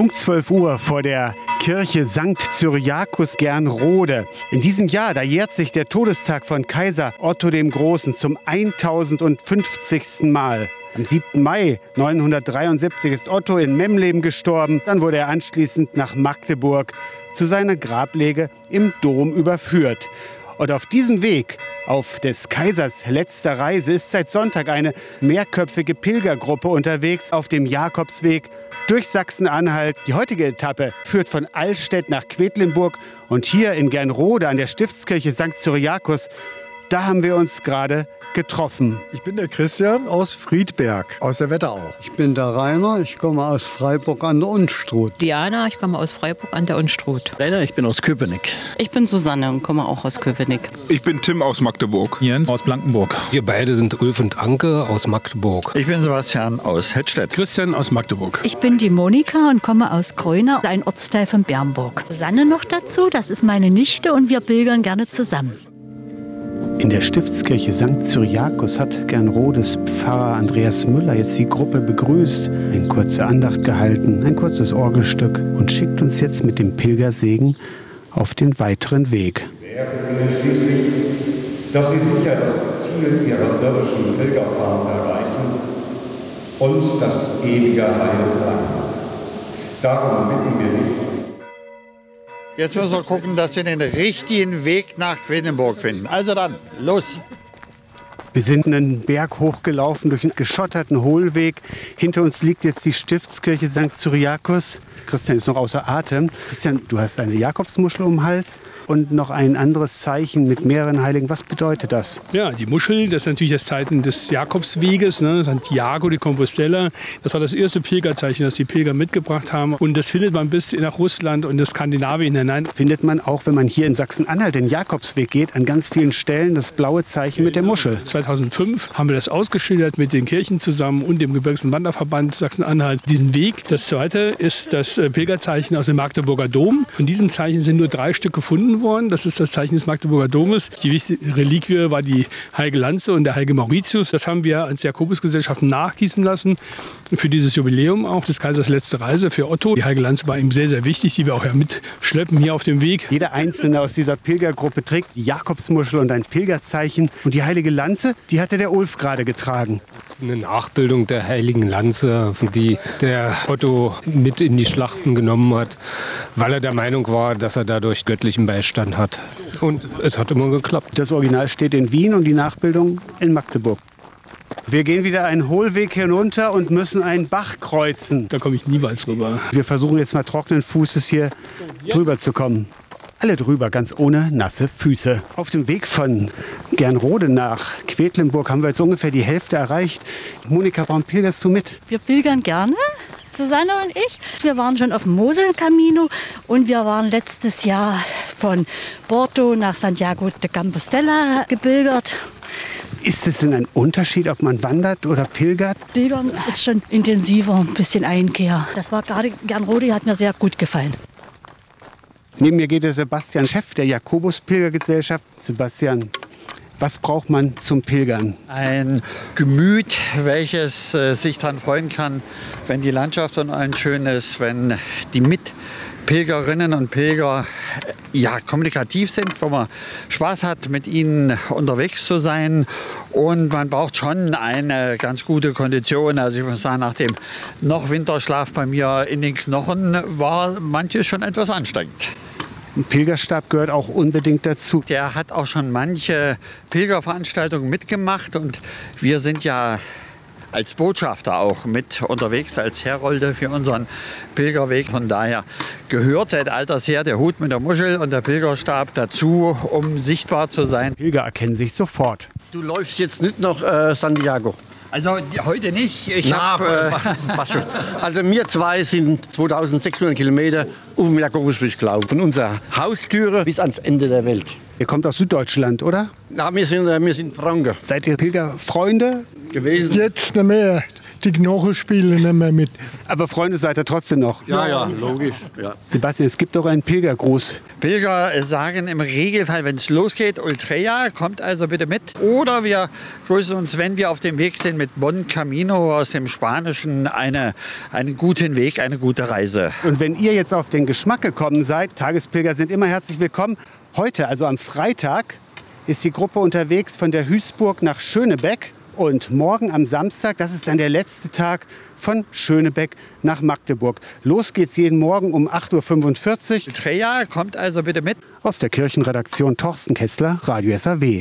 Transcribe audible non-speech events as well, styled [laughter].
Punkt 12 Uhr vor der Kirche St. Cyriakus Gernrode. In diesem Jahr, da jährt sich der Todestag von Kaiser Otto dem Großen zum 1050. Mal. Am 7. Mai 973 ist Otto in Memleben gestorben. Dann wurde er anschließend nach Magdeburg zu seiner Grablege im Dom überführt. Und auf diesem Weg, auf des Kaisers letzter Reise, ist seit Sonntag eine mehrköpfige Pilgergruppe unterwegs auf dem Jakobsweg durch Sachsen-Anhalt. Die heutige Etappe führt von Allstedt nach Quedlinburg und hier in Gernrode an der Stiftskirche St. Cyriakus, da haben wir uns gerade getroffen. Ich bin der Christian aus Friedberg, aus der Wetterau. Ich bin der Rainer, ich komme aus Freiburg an der Unstrut. Diana, ich komme aus Freiburg an der Unstrut. Rainer, ich bin aus Köpenick. Ich bin Susanne und komme auch aus Köpenick. Ich bin Tim aus Magdeburg. Jens aus Blankenburg. Wir beide sind Ulf und Anke aus Magdeburg. Ich bin Sebastian aus Hettstedt. Christian aus Magdeburg. Ich bin die Monika und komme aus Gröner, ein Ortsteil von Bernburg. Susanne noch dazu, das ist meine Nichte und wir pilgern gerne zusammen. In der Stiftskirche St. Cyriakus hat Gernrodes Pfarrer Andreas Müller jetzt die Gruppe begrüßt, eine kurze Andacht gehalten, ein kurzes Orgelstück und schickt uns jetzt mit dem Pilgersegen auf den weiteren Weg. Wir Ihnen schließlich, dass Sie sicher das Ziel Ihrer irdischen Pilgerfahrt erreichen und das ewige Heil erlangen. Darum bitten wir dich, Jetzt müssen wir gucken, dass wir den richtigen Weg nach Quedlinburg finden. Also dann, los! Wir sind einen Berg hochgelaufen durch einen geschotterten Hohlweg. Hinter uns liegt jetzt die Stiftskirche St. Cyriakus. Christian ist noch außer Atem. Christian, du hast eine Jakobsmuschel um den Hals und noch ein anderes Zeichen mit mehreren Heiligen. Was bedeutet das? Ja, die Muschel, das ist natürlich das Zeichen des Jakobsweges, ne? Santiago de Compostela. Das war das erste Pilgerzeichen, das die Pilger mitgebracht haben. Und das findet man bis nach Russland und das Skandinavien hinein. Findet man auch, wenn man hier in Sachsen-Anhalt den Jakobsweg geht, an ganz vielen Stellen das blaue Zeichen mit der Muschel. 2005 haben wir das ausgeschildert mit den Kirchen zusammen und dem Gebirgs- und Wanderverband Sachsen-Anhalt, diesen Weg. Das zweite ist das äh, Pilgerzeichen aus dem Magdeburger Dom. Von diesem Zeichen sind nur drei Stück gefunden worden. Das ist das Zeichen des Magdeburger Domes. Die wichtige Reliquie war die heilige Lanze und der heilige Mauritius. Das haben wir als Jakobusgesellschaft nachgießen lassen für dieses Jubiläum auch des Kaisers letzte Reise für Otto. Die heilige Lanze war ihm sehr, sehr wichtig, die wir auch ja mitschleppen hier auf dem Weg. Jeder Einzelne aus dieser Pilgergruppe trägt die Jakobsmuschel und ein Pilgerzeichen. Und die heilige Lanze, die hatte der Ulf gerade getragen. Das ist eine Nachbildung der heiligen Lanze, die der Otto mit in die Schlachten genommen hat, weil er der Meinung war, dass er dadurch göttlichen Beistand hat. Und es hat immer geklappt. Das Original steht in Wien und die Nachbildung in Magdeburg. Wir gehen wieder einen Hohlweg hinunter und müssen einen Bach kreuzen. Da komme ich niemals rüber. Wir versuchen jetzt mal trockenen Fußes hier drüber zu kommen. Alle drüber, ganz ohne nasse Füße. Auf dem Weg von Gernrode nach Quedlinburg haben wir jetzt ungefähr die Hälfte erreicht. Monika, warum pilgerst du mit? Wir pilgern gerne. Susanne und ich. Wir waren schon auf dem Mosel-Camino und wir waren letztes Jahr von Porto nach Santiago de Compostela gepilgert. Ist es denn ein Unterschied, ob man wandert oder pilgert? Pilgern ist schon intensiver, ein bisschen Einkehr. Das war gerade Gernrode, hat mir sehr gut gefallen. Neben mir geht der Sebastian, Chef der Jakobus-Pilgergesellschaft. Sebastian, was braucht man zum Pilgern? Ein Gemüt, welches äh, sich daran freuen kann, wenn die Landschaft und ein schön ist, wenn die Mitpilgerinnen und Pilger äh, ja, kommunikativ sind, wo man Spaß hat, mit ihnen unterwegs zu sein. Und man braucht schon eine ganz gute Kondition. Also ich muss sagen, nach dem noch Winterschlaf bei mir in den Knochen war manches schon etwas anstrengend. Ein Pilgerstab gehört auch unbedingt dazu. Der hat auch schon manche Pilgerveranstaltungen mitgemacht und wir sind ja als Botschafter auch mit unterwegs, als Herolde für unseren Pilgerweg. Von daher gehört seit alters her der Hut mit der Muschel und der Pilgerstab dazu, um sichtbar zu sein. Pilger erkennen sich sofort. Du läufst jetzt nicht nach äh, Santiago. Also heute nicht. Ich Na, hab, äh, passt schon. [laughs] Also wir zwei sind 2600 Kilometer auf dem Jakobusweg gelaufen. Von unserer Haustüre bis ans Ende der Welt. Ihr kommt aus Süddeutschland, oder? Na, wir sind, äh, wir sind Franken Seid ihr Pilgerfreunde? gewesen. Jetzt nicht mehr. Die Knochen spielen nicht mehr mit. Aber Freunde seid ihr trotzdem noch. Ja, ja, logisch. Ja. Sebastian, es gibt doch einen Pilgergruß. Pilger sagen im Regelfall, wenn es losgeht, Ultreya, kommt also bitte mit. Oder wir grüßen uns, wenn wir auf dem Weg sind, mit Bon Camino aus dem Spanischen, eine, einen guten Weg, eine gute Reise. Und wenn ihr jetzt auf den Geschmack gekommen seid, Tagespilger sind immer herzlich willkommen. Heute, also am Freitag, ist die Gruppe unterwegs von der Hüßburg nach Schönebeck. Und morgen am Samstag, das ist dann der letzte Tag von Schönebeck nach Magdeburg. Los geht's jeden Morgen um 8.45 Uhr. Ultreya, kommt also bitte mit. Aus der Kirchenredaktion Torsten Kessler, Radio SAW.